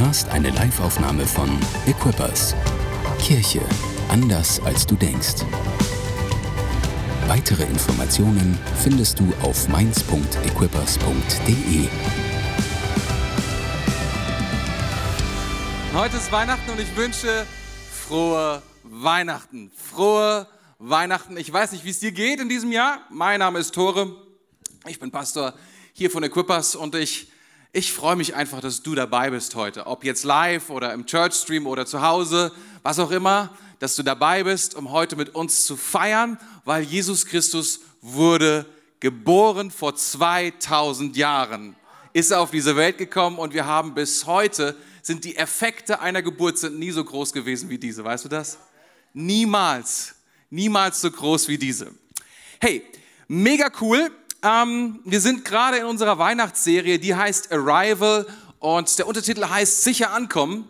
hörst eine Liveaufnahme von Equippers. Kirche anders als du denkst. Weitere Informationen findest du auf mainz.equippers.de. Heute ist Weihnachten und ich wünsche frohe Weihnachten. Frohe Weihnachten. Ich weiß nicht, wie es dir geht in diesem Jahr. Mein Name ist Tore. Ich bin Pastor hier von Equippers und ich ich freue mich einfach, dass du dabei bist heute, ob jetzt live oder im Church Stream oder zu Hause, was auch immer, dass du dabei bist, um heute mit uns zu feiern, weil Jesus Christus wurde geboren vor 2000 Jahren, ist er auf diese Welt gekommen und wir haben bis heute, sind die Effekte einer Geburt sind nie so groß gewesen wie diese, weißt du das? Niemals, niemals so groß wie diese. Hey, mega cool. Ähm, wir sind gerade in unserer Weihnachtsserie, die heißt Arrival und der Untertitel heißt Sicher ankommen.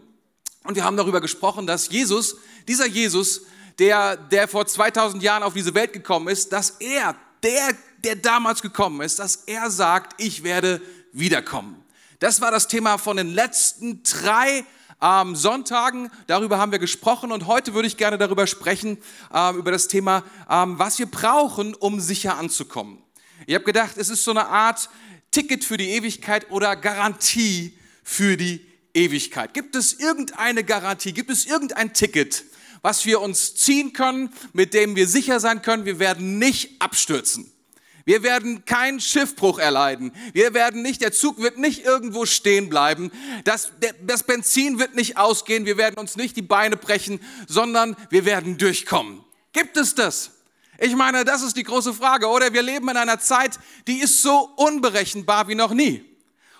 Und wir haben darüber gesprochen, dass Jesus, dieser Jesus, der, der vor 2000 Jahren auf diese Welt gekommen ist, dass er, der, der damals gekommen ist, dass er sagt, ich werde wiederkommen. Das war das Thema von den letzten drei ähm, Sonntagen. Darüber haben wir gesprochen und heute würde ich gerne darüber sprechen, ähm, über das Thema, ähm, was wir brauchen, um sicher anzukommen. Ich habe gedacht, es ist so eine Art Ticket für die Ewigkeit oder Garantie für die Ewigkeit. Gibt es irgendeine Garantie? Gibt es irgendein Ticket, was wir uns ziehen können, mit dem wir sicher sein können, wir werden nicht abstürzen? Wir werden keinen Schiffbruch erleiden. Wir werden nicht, der Zug wird nicht irgendwo stehen bleiben. Das, das Benzin wird nicht ausgehen. Wir werden uns nicht die Beine brechen, sondern wir werden durchkommen. Gibt es das? Ich meine, das ist die große Frage, oder? Wir leben in einer Zeit, die ist so unberechenbar wie noch nie.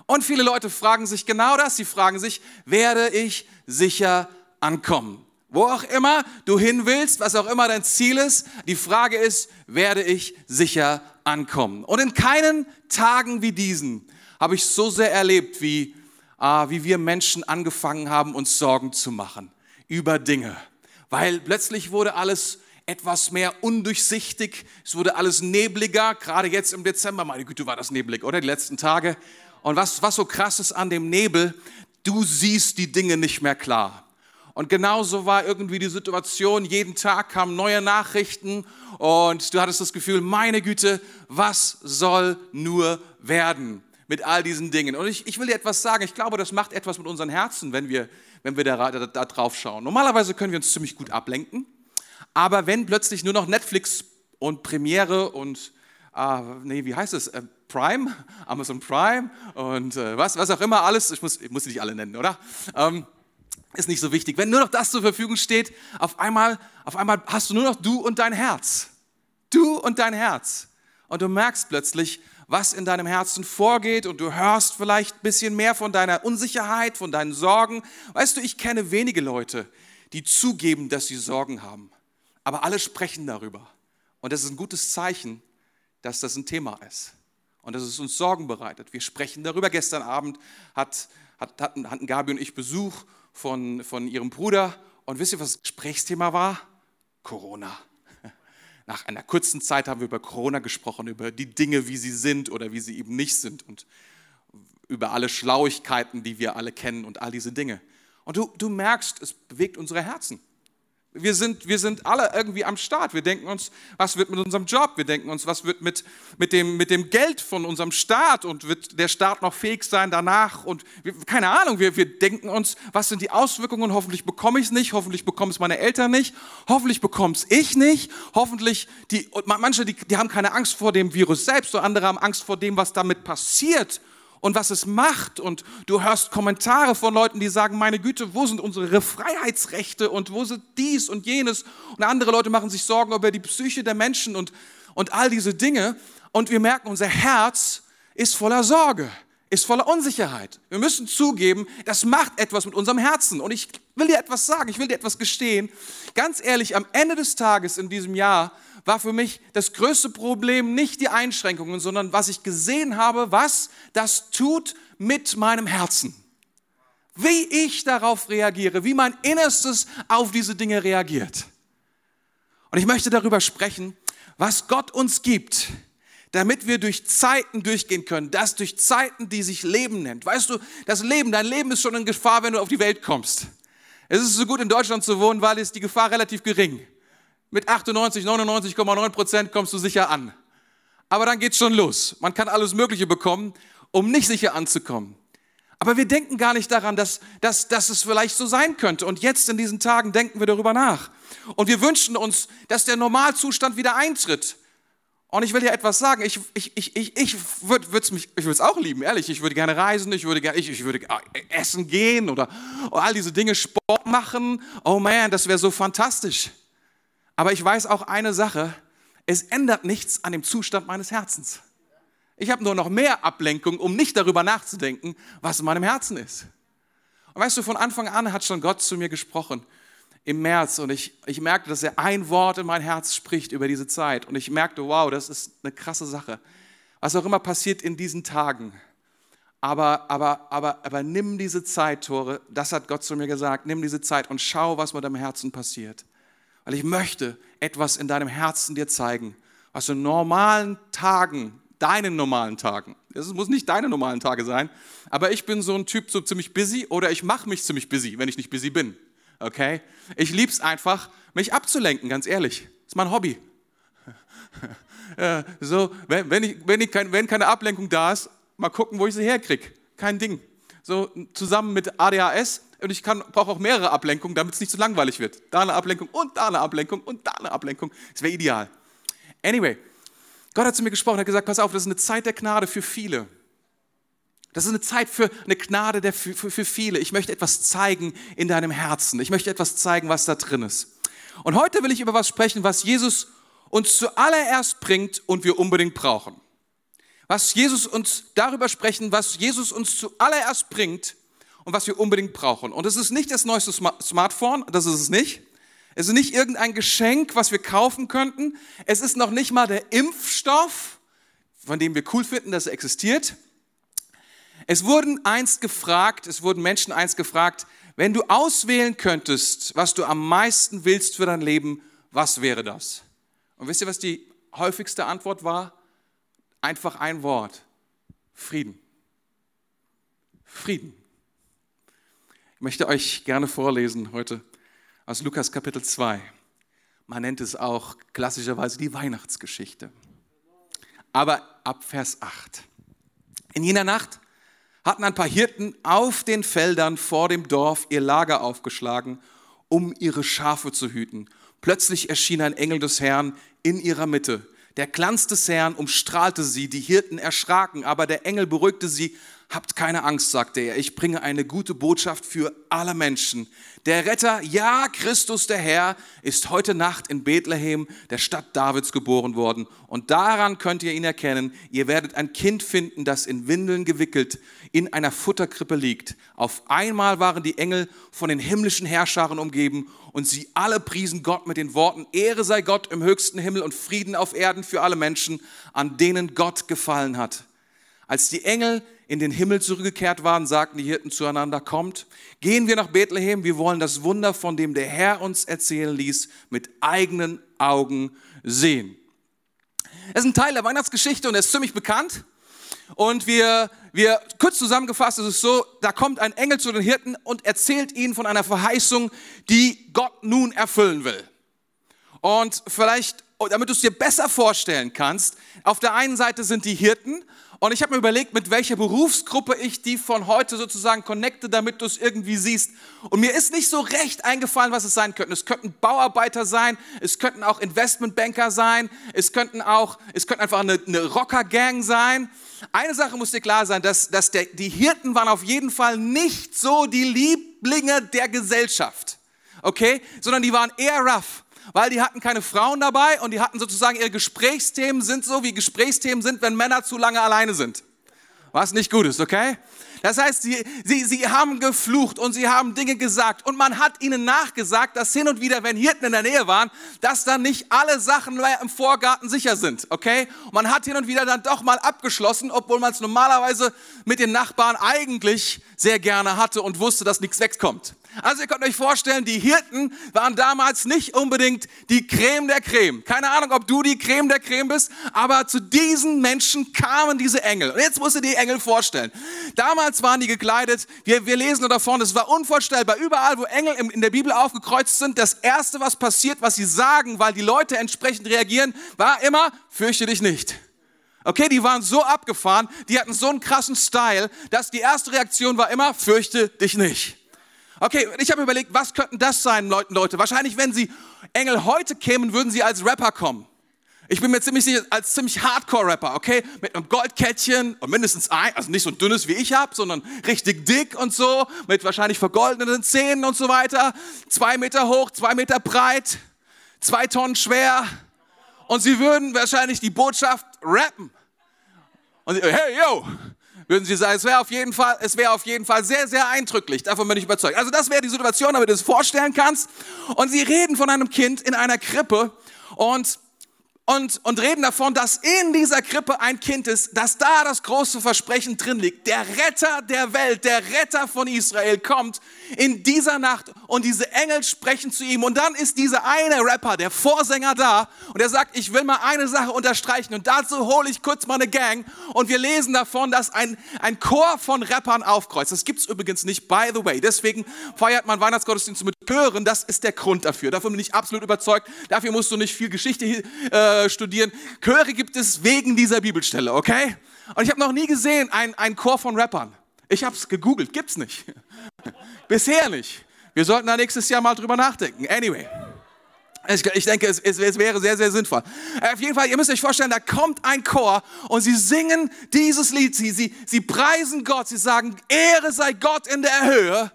Und viele Leute fragen sich genau das. Sie fragen sich, werde ich sicher ankommen? Wo auch immer du hin willst, was auch immer dein Ziel ist, die Frage ist, werde ich sicher ankommen? Und in keinen Tagen wie diesen habe ich so sehr erlebt, wie, äh, wie wir Menschen angefangen haben, uns Sorgen zu machen über Dinge. Weil plötzlich wurde alles etwas mehr undurchsichtig. Es wurde alles nebliger, gerade jetzt im Dezember. Meine Güte, war das neblig, oder? Die letzten Tage. Und was, was so krass ist an dem Nebel, du siehst die Dinge nicht mehr klar. Und genauso war irgendwie die Situation. Jeden Tag kamen neue Nachrichten und du hattest das Gefühl, meine Güte, was soll nur werden mit all diesen Dingen? Und ich, ich will dir etwas sagen. Ich glaube, das macht etwas mit unseren Herzen, wenn wir, wenn wir da, da, da drauf schauen. Normalerweise können wir uns ziemlich gut ablenken. Aber wenn plötzlich nur noch Netflix und Premiere und, äh, nee, wie heißt es, äh, Prime, Amazon Prime und äh, was, was auch immer alles, ich muss, ich muss sie nicht alle nennen, oder? Ähm, ist nicht so wichtig. Wenn nur noch das zur Verfügung steht, auf einmal, auf einmal hast du nur noch du und dein Herz. Du und dein Herz. Und du merkst plötzlich, was in deinem Herzen vorgeht und du hörst vielleicht ein bisschen mehr von deiner Unsicherheit, von deinen Sorgen. Weißt du, ich kenne wenige Leute, die zugeben, dass sie Sorgen haben. Aber alle sprechen darüber. Und das ist ein gutes Zeichen, dass das ein Thema ist. Und dass es uns Sorgen bereitet. Wir sprechen darüber. Gestern Abend hat, hat, hatten, hatten Gabi und ich Besuch von, von ihrem Bruder. Und wisst ihr, was das Gesprächsthema war? Corona. Nach einer kurzen Zeit haben wir über Corona gesprochen, über die Dinge, wie sie sind oder wie sie eben nicht sind und über alle Schlauigkeiten, die wir alle kennen und all diese Dinge. Und du, du merkst, es bewegt unsere Herzen. Wir sind, wir sind alle irgendwie am Start. Wir denken uns, was wird mit unserem Job? Wir denken uns, was wird mit, mit, dem, mit dem Geld von unserem Staat? Und wird der Staat noch fähig sein danach? Und wir, keine Ahnung, wir, wir denken uns, was sind die Auswirkungen? Hoffentlich bekomme ich es nicht. Hoffentlich bekommen es meine Eltern nicht. Hoffentlich bekomme es ich nicht. Hoffentlich, die, manche, die, die haben keine Angst vor dem Virus selbst, und andere haben Angst vor dem, was damit passiert und was es macht. Und du hörst Kommentare von Leuten, die sagen, meine Güte, wo sind unsere Freiheitsrechte und wo sind dies und jenes? Und andere Leute machen sich Sorgen über die Psyche der Menschen und, und all diese Dinge. Und wir merken, unser Herz ist voller Sorge, ist voller Unsicherheit. Wir müssen zugeben, das macht etwas mit unserem Herzen. Und ich will dir etwas sagen, ich will dir etwas gestehen. Ganz ehrlich, am Ende des Tages in diesem Jahr war für mich das größte Problem nicht die Einschränkungen, sondern was ich gesehen habe, was das tut mit meinem Herzen. Wie ich darauf reagiere, wie mein Innerstes auf diese Dinge reagiert. Und ich möchte darüber sprechen, was Gott uns gibt, damit wir durch Zeiten durchgehen können. Das durch Zeiten, die sich Leben nennt. Weißt du, das Leben, dein Leben ist schon in Gefahr, wenn du auf die Welt kommst. Es ist so gut in Deutschland zu wohnen, weil ist die Gefahr relativ gering. Mit 98, 99,9 Prozent kommst du sicher an. Aber dann geht's schon los. Man kann alles Mögliche bekommen, um nicht sicher anzukommen. Aber wir denken gar nicht daran, dass, dass, dass es vielleicht so sein könnte. Und jetzt in diesen Tagen denken wir darüber nach. Und wir wünschen uns, dass der Normalzustand wieder eintritt. Und ich will dir etwas sagen. Ich, ich, ich, ich, ich würde es auch lieben, ehrlich. Ich würde gerne reisen, ich würde, gerne, ich, ich würde essen gehen oder all diese Dinge, Sport machen. Oh man, das wäre so fantastisch. Aber ich weiß auch eine Sache. Es ändert nichts an dem Zustand meines Herzens. Ich habe nur noch mehr Ablenkung, um nicht darüber nachzudenken, was in meinem Herzen ist. Und weißt du, von Anfang an hat schon Gott zu mir gesprochen im März und ich, ich merkte, dass er ein Wort in mein Herz spricht über diese Zeit. Und ich merkte, wow, das ist eine krasse Sache. Was auch immer passiert in diesen Tagen. Aber, aber, aber, aber nimm diese Zeit, Tore, das hat Gott zu mir gesagt, nimm diese Zeit und schau, was mit deinem Herzen passiert. Weil ich möchte etwas in deinem Herzen dir zeigen, was in normalen Tagen, deinen normalen Tagen, es muss nicht deine normalen Tage sein, aber ich bin so ein Typ, so ziemlich busy oder ich mache mich ziemlich busy, wenn ich nicht busy bin okay? Ich liebe es einfach, mich abzulenken, ganz ehrlich. Das ist mein Hobby. so, wenn, wenn, ich, wenn, ich kein, wenn keine Ablenkung da ist, mal gucken, wo ich sie herkriege. Kein Ding. So zusammen mit ADHS und ich brauche auch mehrere Ablenkungen, damit es nicht zu so langweilig wird. Da eine Ablenkung und da eine Ablenkung und da eine Ablenkung. Das wäre ideal. Anyway, Gott hat zu mir gesprochen, hat gesagt, pass auf, das ist eine Zeit der Gnade für viele. Das ist eine Zeit für eine Gnade der, für, für viele. Ich möchte etwas zeigen in deinem Herzen. Ich möchte etwas zeigen, was da drin ist. Und heute will ich über was sprechen, was Jesus uns zuallererst bringt und wir unbedingt brauchen. Was Jesus uns darüber sprechen, was Jesus uns zuallererst bringt und was wir unbedingt brauchen. Und es ist nicht das neueste Smartphone, das ist es nicht. Es ist nicht irgendein Geschenk, was wir kaufen könnten. Es ist noch nicht mal der Impfstoff, von dem wir cool finden, dass er existiert. Es wurden einst gefragt, es wurden Menschen einst gefragt, wenn du auswählen könntest, was du am meisten willst für dein Leben, was wäre das? Und wisst ihr, was die häufigste Antwort war? Einfach ein Wort. Frieden. Frieden. Ich möchte euch gerne vorlesen heute aus Lukas Kapitel 2. Man nennt es auch klassischerweise die Weihnachtsgeschichte. Aber ab Vers 8. In jener Nacht hatten ein paar Hirten auf den Feldern vor dem Dorf ihr Lager aufgeschlagen, um ihre Schafe zu hüten. Plötzlich erschien ein Engel des Herrn in ihrer Mitte. Der Glanz des Herrn umstrahlte sie, die Hirten erschraken, aber der Engel beruhigte sie. Habt keine Angst, sagte er, ich bringe eine gute Botschaft für alle Menschen. Der Retter, ja, Christus der Herr, ist heute Nacht in Bethlehem, der Stadt Davids, geboren worden. Und daran könnt ihr ihn erkennen. Ihr werdet ein Kind finden, das in Windeln gewickelt in einer Futterkrippe liegt. Auf einmal waren die Engel von den himmlischen Herrscharen umgeben und sie alle priesen Gott mit den Worten, Ehre sei Gott im höchsten Himmel und Frieden auf Erden für alle Menschen, an denen Gott gefallen hat. Als die Engel in den Himmel zurückgekehrt waren, sagten die Hirten zueinander, kommt, gehen wir nach Bethlehem, wir wollen das Wunder, von dem der Herr uns erzählen ließ, mit eigenen Augen sehen. Es ist ein Teil der Weihnachtsgeschichte und er ist ziemlich bekannt. Und wir, wir, kurz zusammengefasst, ist es so, da kommt ein Engel zu den Hirten und erzählt ihnen von einer Verheißung, die Gott nun erfüllen will. Und vielleicht, damit du es dir besser vorstellen kannst, auf der einen Seite sind die Hirten und ich habe mir überlegt, mit welcher Berufsgruppe ich die von heute sozusagen connecte, damit du es irgendwie siehst. Und mir ist nicht so recht eingefallen, was es sein könnte. Es könnten Bauarbeiter sein, es könnten auch Investmentbanker sein, es könnten auch, es könnte einfach eine, eine Rockergang sein. Eine Sache muss dir klar sein, dass, dass der, die Hirten waren auf jeden Fall nicht so die Lieblinge der Gesellschaft. Okay? Sondern die waren eher rough weil die hatten keine Frauen dabei und die hatten sozusagen ihre Gesprächsthemen sind so, wie Gesprächsthemen sind, wenn Männer zu lange alleine sind. Was nicht gut ist, okay? Das heißt, sie, sie, sie haben geflucht und sie haben Dinge gesagt und man hat ihnen nachgesagt, dass hin und wieder, wenn Hirten in der Nähe waren, dass dann nicht alle Sachen im Vorgarten sicher sind, okay? Man hat hin und wieder dann doch mal abgeschlossen, obwohl man es normalerweise mit den Nachbarn eigentlich sehr gerne hatte und wusste, dass nichts wegkommt. Also ihr könnt euch vorstellen, die Hirten waren damals nicht unbedingt die Creme der Creme. Keine Ahnung, ob du die Creme der Creme bist, aber zu diesen Menschen kamen diese Engel. Und jetzt musst du die Engel vorstellen. Damals waren die gekleidet, wir, wir lesen davon, es war unvorstellbar. Überall, wo Engel in der Bibel aufgekreuzt sind, das Erste, was passiert, was sie sagen, weil die Leute entsprechend reagieren, war immer, fürchte dich nicht. Okay, die waren so abgefahren, die hatten so einen krassen Style, dass die erste Reaktion war immer, fürchte dich nicht. Okay, ich habe überlegt, was könnten das sein, Leute? Wahrscheinlich, wenn sie Engel heute kämen, würden sie als Rapper kommen. Ich bin mir ziemlich sicher, als ziemlich Hardcore-Rapper, okay? Mit einem Goldkettchen und mindestens ein, also nicht so dünnes wie ich habe, sondern richtig dick und so, mit wahrscheinlich vergoldeten Zähnen und so weiter. Zwei Meter hoch, zwei Meter breit, zwei Tonnen schwer. Und sie würden wahrscheinlich die Botschaft rappen. Und hey, yo, würden sie sagen, es wäre auf jeden Fall, auf jeden Fall sehr, sehr eindrücklich. Davon bin ich überzeugt. Also das wäre die Situation, damit du es vorstellen kannst. Und sie reden von einem Kind in einer Krippe und und, und reden davon, dass in dieser Krippe ein Kind ist, dass da das große Versprechen drin liegt. Der Retter der Welt, der Retter von Israel kommt in dieser Nacht und diese Engel sprechen zu ihm. Und dann ist dieser eine Rapper, der Vorsänger da und er sagt, ich will mal eine Sache unterstreichen und dazu hole ich kurz mal eine Gang und wir lesen davon, dass ein, ein Chor von Rappern aufkreuzt. Das gibt es übrigens nicht, by the way. Deswegen feiert man Weihnachtsgottesdienste mit Chören. Das ist der Grund dafür. Davon bin ich absolut überzeugt. Dafür musst du nicht viel Geschichte äh, studieren. Chöre gibt es wegen dieser Bibelstelle, okay? Und ich habe noch nie gesehen ein, ein Chor von Rappern. Ich habe es gegoogelt, gibt's nicht. Bisher nicht. Wir sollten da nächstes Jahr mal drüber nachdenken. Anyway. Ich, denke, es, es, es, wäre sehr, sehr sinnvoll. Äh, auf jeden Fall, ihr müsst euch vorstellen, da kommt ein Chor und sie singen dieses Lied. Sie, sie, sie preisen Gott. Sie sagen, Ehre sei Gott in der Höhe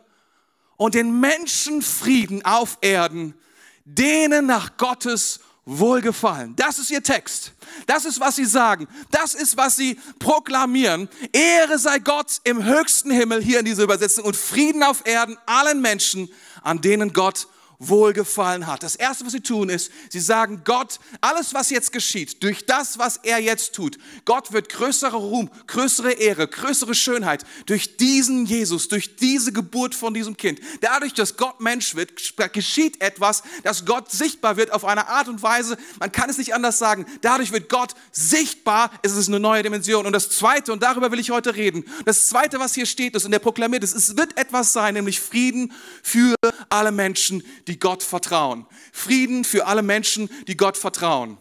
und den Menschen Frieden auf Erden, denen nach Gottes wohlgefallen. Das ist ihr Text. Das ist, was sie sagen. Das ist, was sie proklamieren. Ehre sei Gott im höchsten Himmel, hier in dieser Übersetzung, und Frieden auf Erden allen Menschen, an denen Gott wohlgefallen hat. Das Erste, was sie tun, ist, sie sagen, Gott, alles, was jetzt geschieht, durch das, was er jetzt tut, Gott wird größere Ruhm, größere Ehre, größere Schönheit durch diesen Jesus, durch diese Geburt von diesem Kind. Dadurch, dass Gott Mensch wird, geschieht etwas, dass Gott sichtbar wird auf eine Art und Weise, man kann es nicht anders sagen, dadurch wird Gott sichtbar, es ist eine neue Dimension. Und das Zweite, und darüber will ich heute reden, das Zweite, was hier steht ist und der proklamiert ist, es wird etwas sein, nämlich Frieden für alle Menschen, die Gott vertrauen. Frieden für alle Menschen, die Gott vertrauen.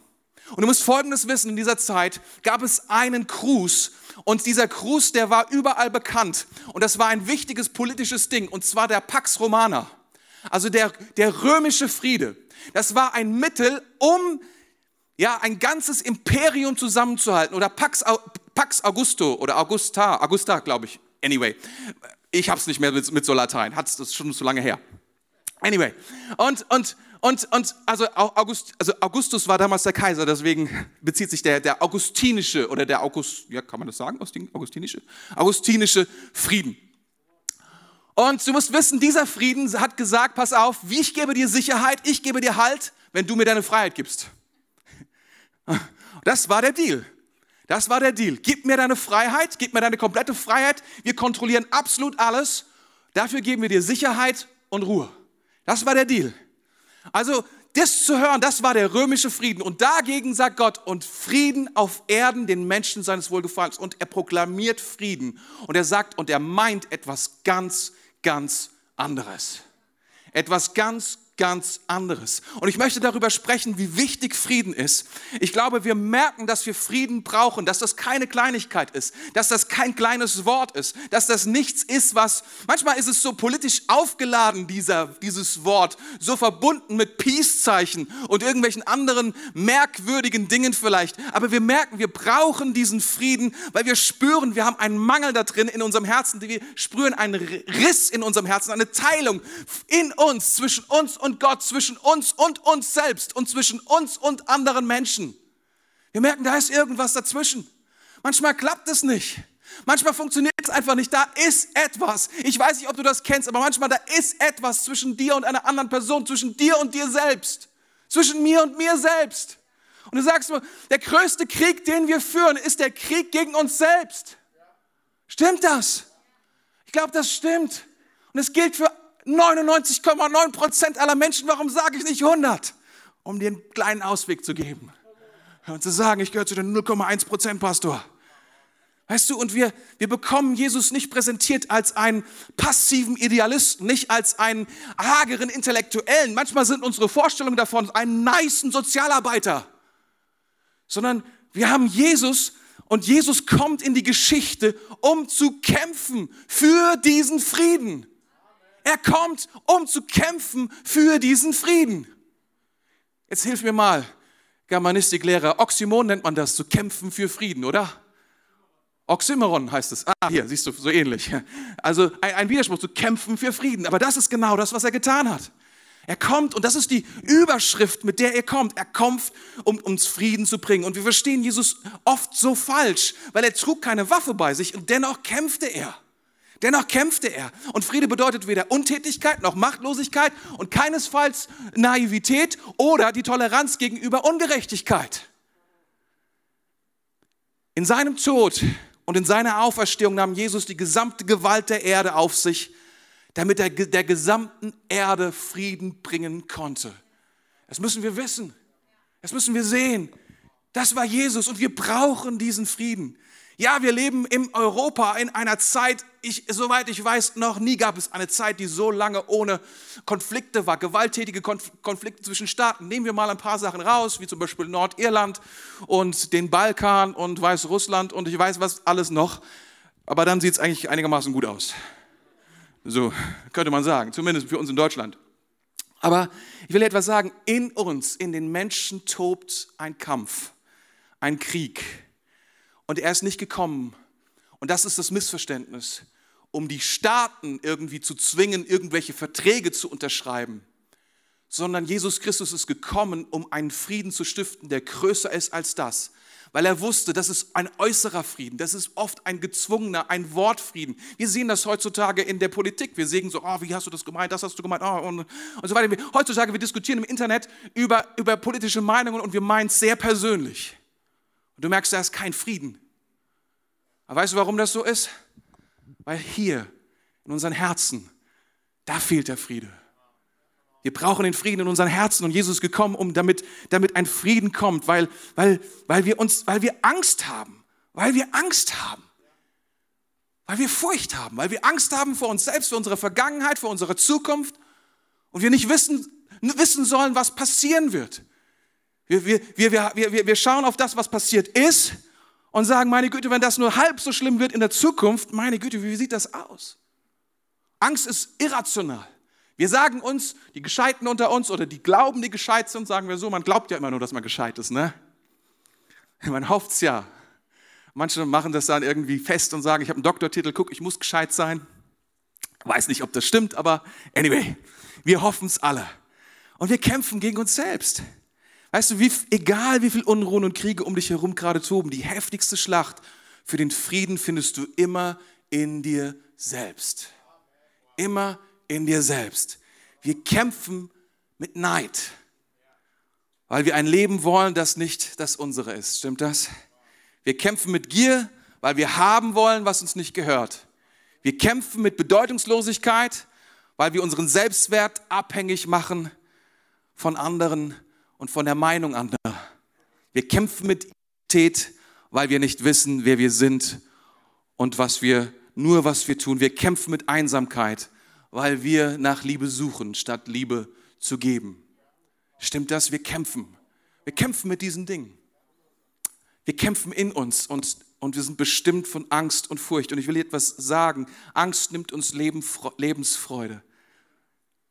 Und du musst Folgendes wissen, in dieser Zeit gab es einen Gruß und dieser Gruß, der war überall bekannt und das war ein wichtiges politisches Ding und zwar der Pax Romana, also der, der römische Friede. Das war ein Mittel, um ja, ein ganzes Imperium zusammenzuhalten oder Pax, Pax Augusto oder Augusta, Augusta glaube ich, anyway. Ich habe es nicht mehr mit, mit so Latein, hat es schon so lange her. Anyway, und, und, und, und also, August, also Augustus war damals der Kaiser, deswegen bezieht sich der, der augustinische oder der August, ja, kann man das sagen, augustinische? Augustinische Frieden. Und du musst wissen, dieser Frieden hat gesagt, pass auf, ich gebe dir Sicherheit, ich gebe dir Halt, wenn du mir deine Freiheit gibst. Das war der Deal. Das war der Deal. Gib mir deine Freiheit, gib mir deine komplette Freiheit. Wir kontrollieren absolut alles. Dafür geben wir dir Sicherheit und Ruhe. Das war der Deal. Also das zu hören, das war der römische Frieden. Und dagegen sagt Gott, und Frieden auf Erden den Menschen seines Wohlgefallens. Und er proklamiert Frieden. Und er sagt, und er meint etwas ganz, ganz anderes. Etwas ganz, ganz anderes. Und ich möchte darüber sprechen, wie wichtig Frieden ist. Ich glaube, wir merken, dass wir Frieden brauchen, dass das keine Kleinigkeit ist, dass das kein kleines Wort ist, dass das nichts ist, was, manchmal ist es so politisch aufgeladen, dieser, dieses Wort, so verbunden mit Peace-Zeichen und irgendwelchen anderen merkwürdigen Dingen vielleicht. Aber wir merken, wir brauchen diesen Frieden, weil wir spüren, wir haben einen Mangel da drin in unserem Herzen, wir spüren einen Riss in unserem Herzen, eine Teilung in uns, zwischen uns und Gott, zwischen uns und uns selbst und zwischen uns und anderen Menschen. Wir merken, da ist irgendwas dazwischen. Manchmal klappt es nicht. Manchmal funktioniert es einfach nicht. Da ist etwas. Ich weiß nicht, ob du das kennst, aber manchmal da ist etwas zwischen dir und einer anderen Person, zwischen dir und dir selbst, zwischen mir und mir selbst. Und du sagst mir, der größte Krieg, den wir führen, ist der Krieg gegen uns selbst. Stimmt das? Ich glaube, das stimmt. Und es gilt für 99,9 Prozent aller Menschen, warum sage ich nicht 100? Um dir einen kleinen Ausweg zu geben. Und zu sagen, ich gehöre zu den 0,1 Prozent, Pastor. Weißt du, und wir, wir bekommen Jesus nicht präsentiert als einen passiven Idealisten, nicht als einen hageren Intellektuellen. Manchmal sind unsere Vorstellungen davon einen niceen Sozialarbeiter. Sondern wir haben Jesus und Jesus kommt in die Geschichte, um zu kämpfen für diesen Frieden. Er kommt, um zu kämpfen für diesen Frieden. Jetzt hilf mir mal, Germanistiklehrer. Oxymon nennt man das, zu kämpfen für Frieden, oder? Oxymoron heißt es. Ah, hier, siehst du, so ähnlich. Also ein, ein Widerspruch, zu kämpfen für Frieden. Aber das ist genau das, was er getan hat. Er kommt, und das ist die Überschrift, mit der er kommt. Er kommt, um uns Frieden zu bringen. Und wir verstehen Jesus oft so falsch, weil er trug keine Waffe bei sich und dennoch kämpfte er. Dennoch kämpfte er. Und Friede bedeutet weder Untätigkeit noch Machtlosigkeit und keinesfalls Naivität oder die Toleranz gegenüber Ungerechtigkeit. In seinem Tod und in seiner Auferstehung nahm Jesus die gesamte Gewalt der Erde auf sich, damit er der gesamten Erde Frieden bringen konnte. Das müssen wir wissen. Das müssen wir sehen. Das war Jesus und wir brauchen diesen Frieden. Ja, wir leben in Europa in einer Zeit, ich, soweit ich weiß, noch nie gab es eine Zeit, die so lange ohne Konflikte war, gewalttätige Konflikte zwischen Staaten. Nehmen wir mal ein paar Sachen raus, wie zum Beispiel Nordirland und den Balkan und Weißrussland und ich weiß was alles noch. Aber dann sieht es eigentlich einigermaßen gut aus. So könnte man sagen, zumindest für uns in Deutschland. Aber ich will etwas sagen, in uns, in den Menschen tobt ein Kampf, ein Krieg und er ist nicht gekommen. Und das ist das Missverständnis, um die Staaten irgendwie zu zwingen, irgendwelche Verträge zu unterschreiben, sondern Jesus Christus ist gekommen, um einen Frieden zu stiften, der größer ist als das. Weil er wusste, das ist ein äußerer Frieden, das ist oft ein gezwungener, ein Wortfrieden. Wir sehen das heutzutage in der Politik. Wir sehen so, oh, wie hast du das gemeint, das hast du gemeint, oh, und, und so weiter. Heutzutage, wir diskutieren im Internet über, über politische Meinungen und wir meinen es sehr persönlich. Und du merkst, da ist kein Frieden. Aber weißt du, warum das so ist? Weil hier in unseren Herzen, da fehlt der Friede. Wir brauchen den Frieden in unseren Herzen und Jesus ist gekommen, um damit, damit ein Frieden kommt, weil, weil, weil wir uns, weil wir Angst haben, weil wir Angst haben, weil wir Furcht haben, weil wir Angst haben vor uns selbst, vor unserer Vergangenheit, vor unserer Zukunft und wir nicht wissen, wissen sollen, was passieren wird. Wir, wir, wir, wir, wir schauen auf das, was passiert ist und sagen, meine Güte, wenn das nur halb so schlimm wird in der Zukunft, meine Güte, wie sieht das aus? Angst ist irrational. Wir sagen uns, die Gescheiten unter uns oder die glauben, die gescheit sind, sagen wir so, man glaubt ja immer nur, dass man gescheit ist, ne? Man hofft es ja. Manche machen das dann irgendwie fest und sagen, ich habe einen Doktortitel, guck, ich muss gescheit sein. Weiß nicht, ob das stimmt, aber anyway, wir hoffen es alle. Und wir kämpfen gegen uns selbst. Weißt du, wie, egal wie viel Unruhen und Kriege um dich herum gerade toben, die heftigste Schlacht für den Frieden findest du immer in dir selbst. Immer in dir selbst. Wir kämpfen mit Neid, weil wir ein Leben wollen, das nicht das unsere ist. Stimmt das? Wir kämpfen mit Gier, weil wir haben wollen, was uns nicht gehört. Wir kämpfen mit Bedeutungslosigkeit, weil wir unseren Selbstwert abhängig machen von anderen und von der Meinung anderer. Wir kämpfen mit Identität, weil wir nicht wissen, wer wir sind und was wir, nur was wir tun. Wir kämpfen mit Einsamkeit, weil wir nach Liebe suchen, statt Liebe zu geben. Stimmt das? Wir kämpfen. Wir kämpfen mit diesen Dingen. Wir kämpfen in uns und, und wir sind bestimmt von Angst und Furcht. Und ich will dir etwas sagen. Angst nimmt uns Leben, Lebensfreude.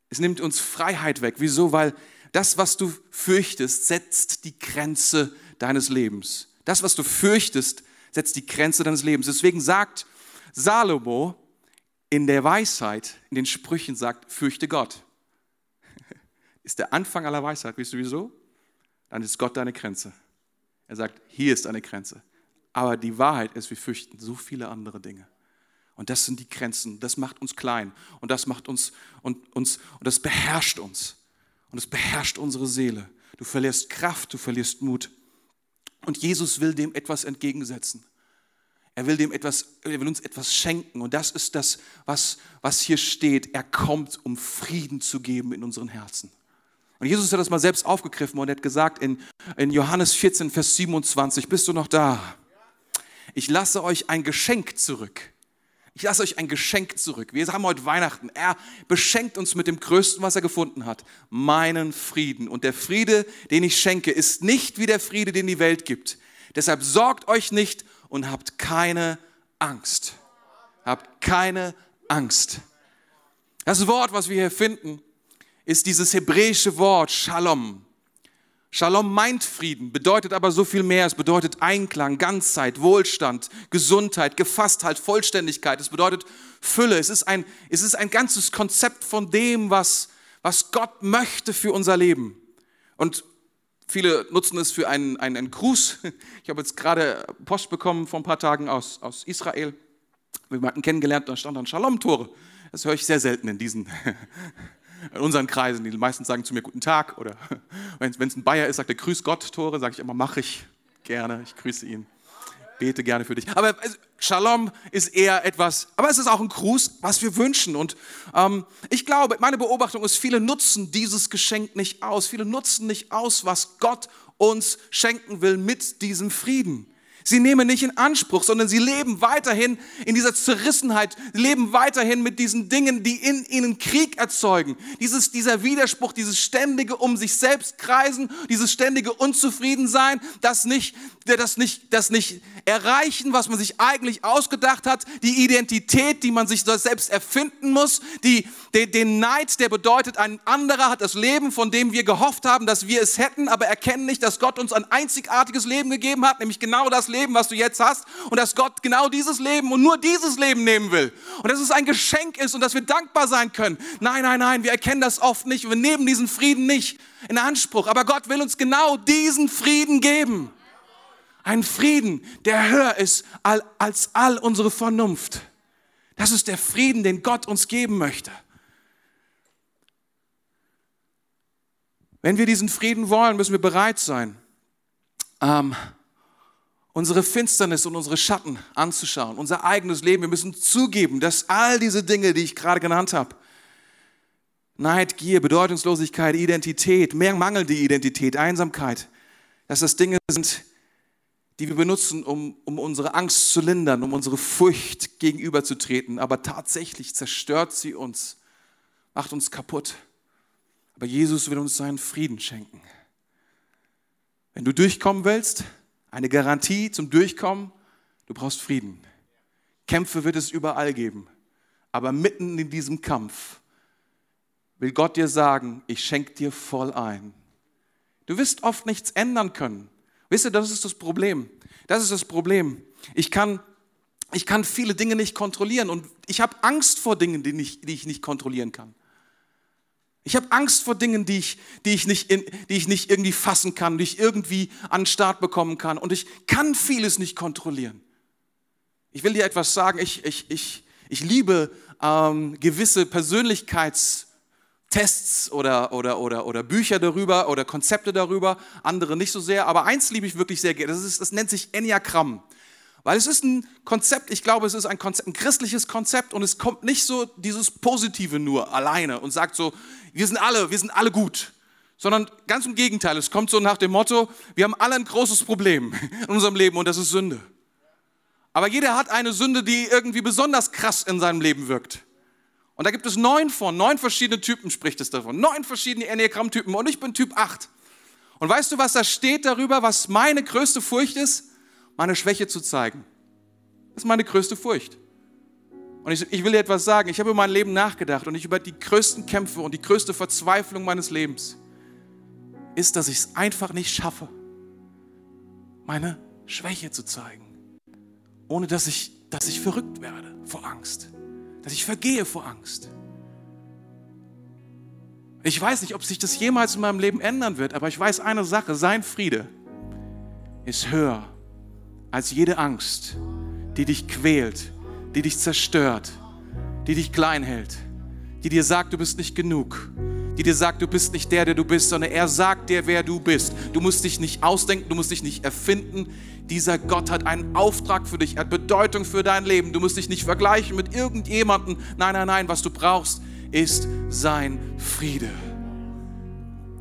Es nimmt uns Freiheit weg. Wieso? Weil das, was du fürchtest, setzt die Grenze deines Lebens. Das, was du fürchtest, setzt die Grenze deines Lebens. Deswegen sagt Salomo in der Weisheit, in den Sprüchen sagt, fürchte Gott. Ist der Anfang aller Weisheit. Wisst du wieso? Dann ist Gott deine Grenze. Er sagt, hier ist eine Grenze. Aber die Wahrheit ist, wir fürchten so viele andere Dinge. Und das sind die Grenzen. Das macht uns klein. Und das macht uns und uns und das beherrscht uns und es beherrscht unsere Seele. Du verlierst Kraft, du verlierst Mut. Und Jesus will dem etwas entgegensetzen. Er will, dem etwas, er will uns etwas schenken. Und das ist das, was, was hier steht. Er kommt, um Frieden zu geben in unseren Herzen. Und Jesus hat das mal selbst aufgegriffen und er hat gesagt in, in Johannes 14, Vers 27, bist du noch da? Ich lasse euch ein Geschenk zurück. Ich lasse euch ein Geschenk zurück. Wir haben heute Weihnachten. Er beschenkt uns mit dem Größten, was er gefunden hat. Meinen Frieden. Und der Friede, den ich schenke, ist nicht wie der Friede, den die Welt gibt. Deshalb sorgt euch nicht und habt keine Angst. Habt keine Angst. Das Wort, was wir hier finden, ist dieses hebräische Wort Shalom. Shalom meint Frieden, bedeutet aber so viel mehr. Es bedeutet Einklang, Ganzheit, Wohlstand, Gesundheit, Gefasstheit, Vollständigkeit. Es bedeutet Fülle. Es ist ein, es ist ein ganzes Konzept von dem, was, was Gott möchte für unser Leben. Und Viele nutzen es für einen, einen, einen Gruß. Ich habe jetzt gerade Post bekommen vor ein paar Tagen aus, aus Israel. Wir hatten kennengelernt, da stand dann Shalom-Tore. Das höre ich sehr selten in diesen, in unseren Kreisen. Die meisten sagen zu mir Guten Tag oder wenn es ein Bayer ist, sagt er Grüß Gott, Tore, sage ich immer, mache ich gerne, ich grüße ihn bete gerne für dich. Aber Shalom ist eher etwas, aber es ist auch ein Gruß, was wir wünschen. Und ähm, ich glaube, meine Beobachtung ist, viele nutzen dieses Geschenk nicht aus. Viele nutzen nicht aus, was Gott uns schenken will mit diesem Frieden. Sie nehmen nicht in Anspruch, sondern sie leben weiterhin in dieser Zerrissenheit, leben weiterhin mit diesen Dingen, die in ihnen Krieg erzeugen. Dieses, dieser Widerspruch, dieses ständige um sich selbst kreisen, dieses ständige Unzufriedensein, das nicht, das nicht, das nicht erreichen, was man sich eigentlich ausgedacht hat, die Identität, die man sich selbst erfinden muss, die, den, den Neid, der bedeutet, ein anderer hat das Leben, von dem wir gehofft haben, dass wir es hätten, aber erkennen nicht, dass Gott uns ein einzigartiges Leben gegeben hat, nämlich genau das Leben, was du jetzt hast und dass Gott genau dieses Leben und nur dieses Leben nehmen will und dass es ein Geschenk ist und dass wir dankbar sein können. Nein, nein, nein, wir erkennen das oft nicht. Wir nehmen diesen Frieden nicht in Anspruch, aber Gott will uns genau diesen Frieden geben. Ein Frieden, der höher ist als all unsere Vernunft. Das ist der Frieden, den Gott uns geben möchte. Wenn wir diesen Frieden wollen, müssen wir bereit sein, ähm, unsere Finsternis und unsere Schatten anzuschauen, unser eigenes Leben. Wir müssen zugeben, dass all diese Dinge, die ich gerade genannt habe, Neid, Gier, Bedeutungslosigkeit, Identität, mehr mangelnde Identität, Einsamkeit, dass das Dinge sind, die wir benutzen, um, um unsere Angst zu lindern, um unsere Furcht gegenüberzutreten. Aber tatsächlich zerstört sie uns, macht uns kaputt. Aber Jesus will uns seinen Frieden schenken. Wenn du durchkommen willst, eine Garantie zum Durchkommen, du brauchst Frieden. Kämpfe wird es überall geben. Aber mitten in diesem Kampf will Gott dir sagen, ich schenke dir voll ein. Du wirst oft nichts ändern können. Wisst ihr, das ist das Problem. Das ist das Problem. Ich kann, ich kann viele Dinge nicht kontrollieren und ich habe Angst vor Dingen, die, nicht, die ich nicht kontrollieren kann. Ich habe Angst vor Dingen, die ich, die, ich nicht in, die ich nicht irgendwie fassen kann, die ich irgendwie an den Start bekommen kann. Und ich kann vieles nicht kontrollieren. Ich will dir etwas sagen. Ich, ich, ich, ich liebe ähm, gewisse Persönlichkeitstests oder, oder, oder, oder Bücher darüber oder Konzepte darüber. Andere nicht so sehr. Aber eins liebe ich wirklich sehr gerne. Das, das nennt sich Enneagramm. Weil es ist ein Konzept, ich glaube, es ist ein, Konzept, ein christliches Konzept und es kommt nicht so dieses Positive nur alleine und sagt so, wir sind alle, wir sind alle gut. Sondern ganz im Gegenteil, es kommt so nach dem Motto, wir haben alle ein großes Problem in unserem Leben und das ist Sünde. Aber jeder hat eine Sünde, die irgendwie besonders krass in seinem Leben wirkt. Und da gibt es neun von, neun verschiedene Typen spricht es davon, neun verschiedene Enneagramm-Typen und ich bin Typ 8. Und weißt du, was da steht darüber, was meine größte Furcht ist? Meine Schwäche zu zeigen. Das ist meine größte Furcht. Und ich, ich will dir etwas sagen. Ich habe über mein Leben nachgedacht und ich über die größten Kämpfe und die größte Verzweiflung meines Lebens ist, dass ich es einfach nicht schaffe, meine Schwäche zu zeigen, ohne dass ich, dass ich verrückt werde vor Angst, dass ich vergehe vor Angst. Ich weiß nicht, ob sich das jemals in meinem Leben ändern wird, aber ich weiß eine Sache, sein Friede ist höher als jede Angst, die dich quält, die dich zerstört, die dich klein hält, die dir sagt, du bist nicht genug, die dir sagt, du bist nicht der, der du bist, sondern er sagt dir, wer du bist. Du musst dich nicht ausdenken, du musst dich nicht erfinden. Dieser Gott hat einen Auftrag für dich, er hat Bedeutung für dein Leben. Du musst dich nicht vergleichen mit irgendjemandem. Nein, nein, nein, was du brauchst, ist sein Friede.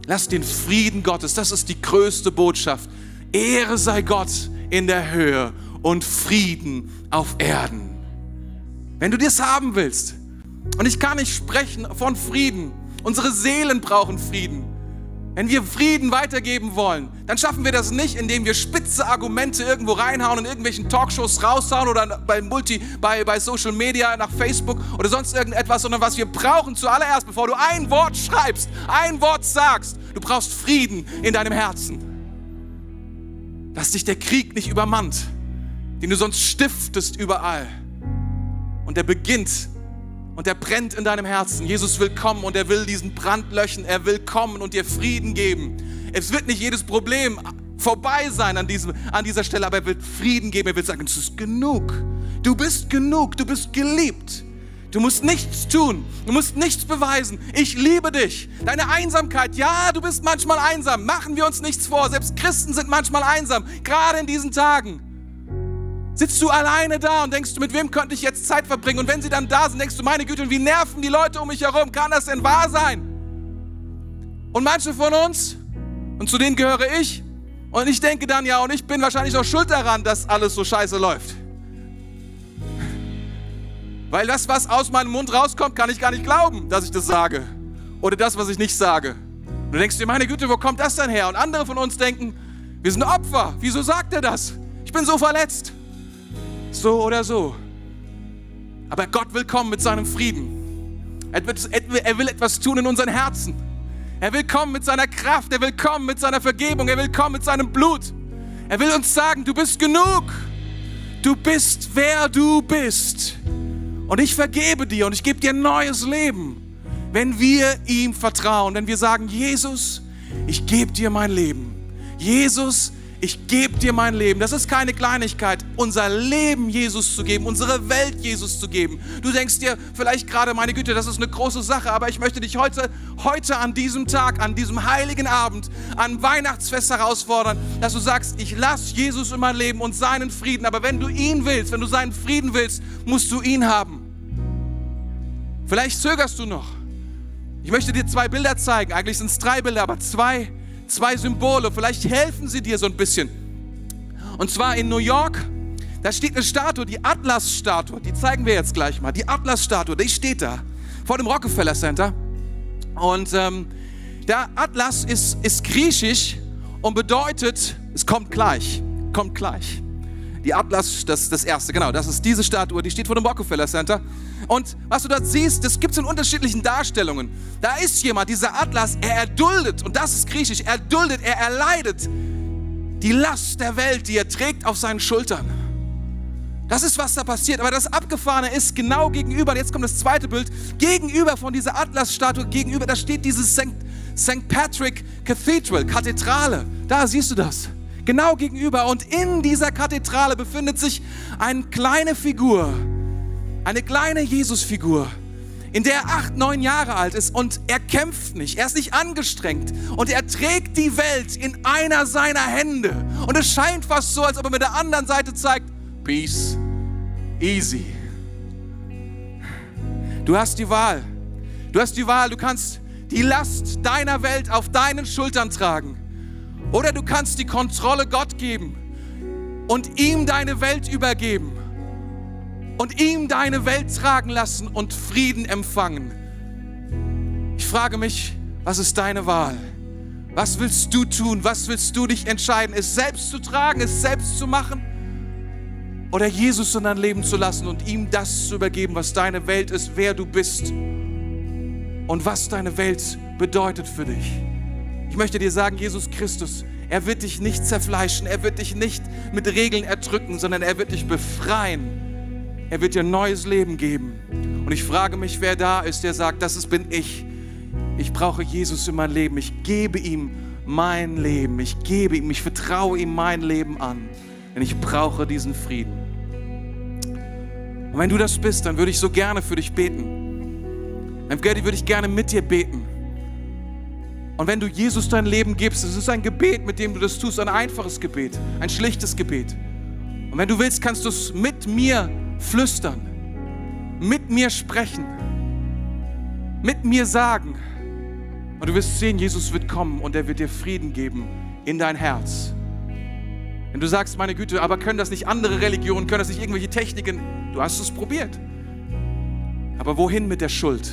Lass den Frieden Gottes, das ist die größte Botschaft. Ehre sei Gott in der Höhe und Frieden auf Erden. Wenn du das haben willst, und ich kann nicht sprechen von Frieden, unsere Seelen brauchen Frieden. Wenn wir Frieden weitergeben wollen, dann schaffen wir das nicht, indem wir spitze Argumente irgendwo reinhauen und in irgendwelchen Talkshows raushauen oder bei Multi, bei, bei Social Media, nach Facebook oder sonst irgendetwas, sondern was wir brauchen zuallererst, bevor du ein Wort schreibst, ein Wort sagst, du brauchst Frieden in deinem Herzen. Dass dich der Krieg nicht übermannt, den du sonst stiftest überall. Und der beginnt und der brennt in deinem Herzen. Jesus will kommen und er will diesen Brand löschen. Er will kommen und dir Frieden geben. Es wird nicht jedes Problem vorbei sein an, diesem, an dieser Stelle, aber er wird Frieden geben. Er wird sagen, es ist genug. Du bist genug. Du bist geliebt. Du musst nichts tun. Du musst nichts beweisen. Ich liebe dich. Deine Einsamkeit, ja, du bist manchmal einsam. Machen wir uns nichts vor. Selbst Christen sind manchmal einsam, gerade in diesen Tagen. Sitzt du alleine da und denkst du, mit wem könnte ich jetzt Zeit verbringen? Und wenn sie dann da sind, denkst du, meine Güte, wie nerven die Leute um mich herum? Kann das denn wahr sein? Und manche von uns, und zu denen gehöre ich, und ich denke dann, ja, und ich bin wahrscheinlich auch schuld daran, dass alles so scheiße läuft. Weil das, was aus meinem Mund rauskommt, kann ich gar nicht glauben, dass ich das sage. Oder das, was ich nicht sage. Du denkst dir, meine Güte, wo kommt das denn her? Und andere von uns denken, wir sind Opfer. Wieso sagt er das? Ich bin so verletzt. So oder so. Aber Gott will kommen mit seinem Frieden. Er will etwas tun in unseren Herzen. Er will kommen mit seiner Kraft. Er will kommen mit seiner Vergebung. Er will kommen mit seinem Blut. Er will uns sagen, du bist genug. Du bist, wer du bist. Und ich vergebe dir und ich gebe dir ein neues Leben, wenn wir ihm vertrauen, wenn wir sagen, Jesus, ich gebe dir mein Leben. Jesus, ich gebe dir mein Leben. Das ist keine Kleinigkeit, unser Leben Jesus zu geben, unsere Welt Jesus zu geben. Du denkst dir vielleicht gerade, meine Güte, das ist eine große Sache, aber ich möchte dich heute, heute an diesem Tag, an diesem heiligen Abend, an Weihnachtsfest herausfordern, dass du sagst, ich lasse Jesus in mein Leben und seinen Frieden. Aber wenn du ihn willst, wenn du seinen Frieden willst, musst du ihn haben. Vielleicht zögerst du noch. Ich möchte dir zwei Bilder zeigen. Eigentlich sind es drei Bilder, aber zwei zwei Symbole, vielleicht helfen sie dir so ein bisschen. Und zwar in New York, da steht eine Statue, die Atlas-Statue, die zeigen wir jetzt gleich mal. Die Atlas-Statue, die steht da vor dem Rockefeller Center. Und ähm, der Atlas ist, ist griechisch und bedeutet, es kommt gleich, kommt gleich. Die Atlas, das ist das erste, genau, das ist diese Statue, die steht vor dem Rockefeller Center. Und was du dort siehst, das gibt es in unterschiedlichen Darstellungen. Da ist jemand, dieser Atlas, er erduldet, und das ist griechisch, er duldet, er erleidet die Last der Welt, die er trägt auf seinen Schultern. Das ist, was da passiert. Aber das Abgefahrene ist genau gegenüber, jetzt kommt das zweite Bild, gegenüber von dieser Atlasstatue, gegenüber, da steht dieses St. Patrick Cathedral, Kathedrale. Da siehst du das. Genau gegenüber. Und in dieser Kathedrale befindet sich eine kleine Figur, eine kleine Jesusfigur, in der er acht, neun Jahre alt ist und er kämpft nicht, er ist nicht angestrengt und er trägt die Welt in einer seiner Hände. Und es scheint fast so, als ob er mit der anderen Seite zeigt, Peace, easy. Du hast die Wahl. Du hast die Wahl, du kannst die Last deiner Welt auf deinen Schultern tragen. Oder du kannst die Kontrolle Gott geben und ihm deine Welt übergeben und ihm deine Welt tragen lassen und Frieden empfangen. Ich frage mich, was ist deine Wahl? Was willst du tun? Was willst du dich entscheiden? Es selbst zu tragen, es selbst zu machen? Oder Jesus in dein Leben zu lassen und ihm das zu übergeben, was deine Welt ist, wer du bist und was deine Welt bedeutet für dich? Ich möchte dir sagen, Jesus Christus, er wird dich nicht zerfleischen, er wird dich nicht mit Regeln erdrücken, sondern er wird dich befreien er wird dir ein neues Leben geben. Und ich frage mich, wer da ist, der sagt, das bin ich. Ich brauche Jesus in mein Leben. Ich gebe ihm mein Leben. Ich gebe ihm, ich vertraue ihm mein Leben an. Denn ich brauche diesen Frieden. Und wenn du das bist, dann würde ich so gerne für dich beten. Dann würde ich gerne mit dir beten. Und wenn du Jesus dein Leben gibst, es ist ein Gebet, mit dem du das tust, ein einfaches Gebet, ein schlichtes Gebet. Und wenn du willst, kannst du es mit mir flüstern, mit mir sprechen, mit mir sagen. Und du wirst sehen, Jesus wird kommen und er wird dir Frieden geben in dein Herz. Wenn du sagst, meine Güte, aber können das nicht andere Religionen, können das nicht irgendwelche Techniken? Du hast es probiert. Aber wohin mit der Schuld?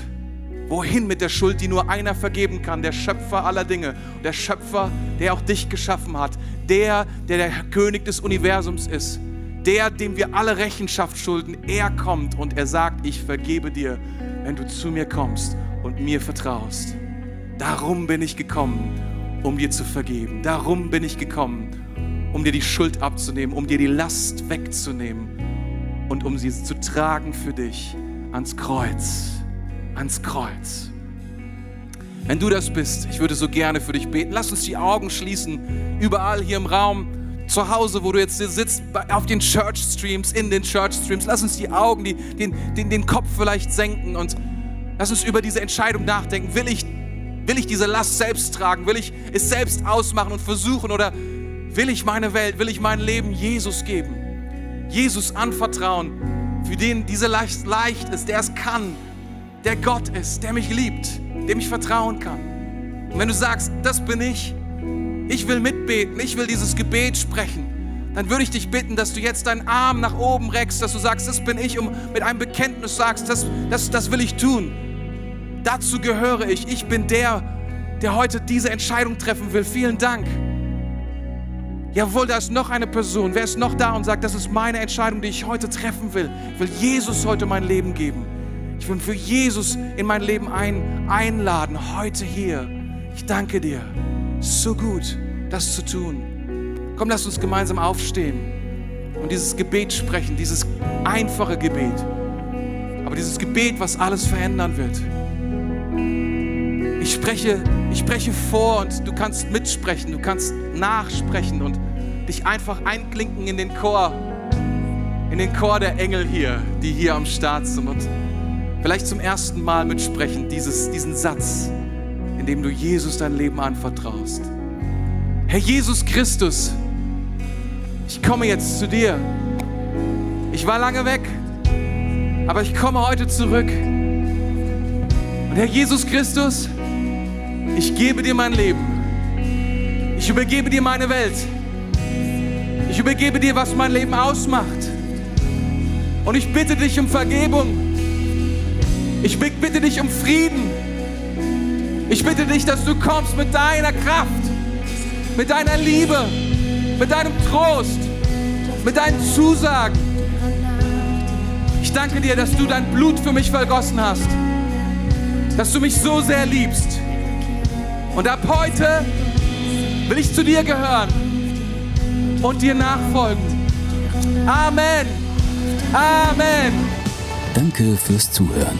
Wohin mit der Schuld, die nur einer vergeben kann, der Schöpfer aller Dinge, der Schöpfer, der auch dich geschaffen hat, der, der der König des Universums ist, der, dem wir alle Rechenschaft schulden. Er kommt und er sagt, ich vergebe dir, wenn du zu mir kommst und mir vertraust. Darum bin ich gekommen, um dir zu vergeben. Darum bin ich gekommen, um dir die Schuld abzunehmen, um dir die Last wegzunehmen und um sie zu tragen für dich ans Kreuz. Ans Kreuz. Wenn du das bist, ich würde so gerne für dich beten. Lass uns die Augen schließen, überall hier im Raum, zu Hause, wo du jetzt sitzt, auf den Church Streams, in den Church Streams. Lass uns die Augen, die, den, den, den Kopf vielleicht senken und lass uns über diese Entscheidung nachdenken. Will ich, will ich diese Last selbst tragen? Will ich es selbst ausmachen und versuchen? Oder will ich meine Welt, will ich mein Leben Jesus geben? Jesus anvertrauen, für den diese Last leicht ist, der es kann, der Gott ist, der mich liebt, dem ich vertrauen kann. Und wenn du sagst, das bin ich, ich will mitbeten, ich will dieses Gebet sprechen, dann würde ich dich bitten, dass du jetzt deinen Arm nach oben reckst, dass du sagst, das bin ich, und mit einem Bekenntnis sagst, das, das, das will ich tun. Dazu gehöre ich. Ich bin der, der heute diese Entscheidung treffen will. Vielen Dank. Jawohl, da ist noch eine Person. Wer ist noch da und sagt, das ist meine Entscheidung, die ich heute treffen will? Ich will Jesus heute mein Leben geben. Ich will für Jesus in mein Leben ein, einladen, heute hier. Ich danke dir. So gut, das zu tun. Komm, lass uns gemeinsam aufstehen und dieses Gebet sprechen, dieses einfache Gebet. Aber dieses Gebet, was alles verändern wird. Ich spreche, ich spreche vor und du kannst mitsprechen, du kannst nachsprechen und dich einfach einklinken in den Chor, in den Chor der Engel hier, die hier am Start sind und vielleicht zum ersten Mal mitsprechen, dieses, diesen Satz, in dem du Jesus dein Leben anvertraust. Herr Jesus Christus, ich komme jetzt zu dir. Ich war lange weg, aber ich komme heute zurück. Und Herr Jesus Christus, ich gebe dir mein Leben. Ich übergebe dir meine Welt. Ich übergebe dir, was mein Leben ausmacht. Und ich bitte dich um Vergebung. Ich bitte dich um Frieden. Ich bitte dich, dass du kommst mit deiner Kraft, mit deiner Liebe, mit deinem Trost, mit deinen Zusagen. Ich danke dir, dass du dein Blut für mich vergossen hast, dass du mich so sehr liebst. Und ab heute will ich zu dir gehören und dir nachfolgen. Amen. Amen. Danke fürs Zuhören.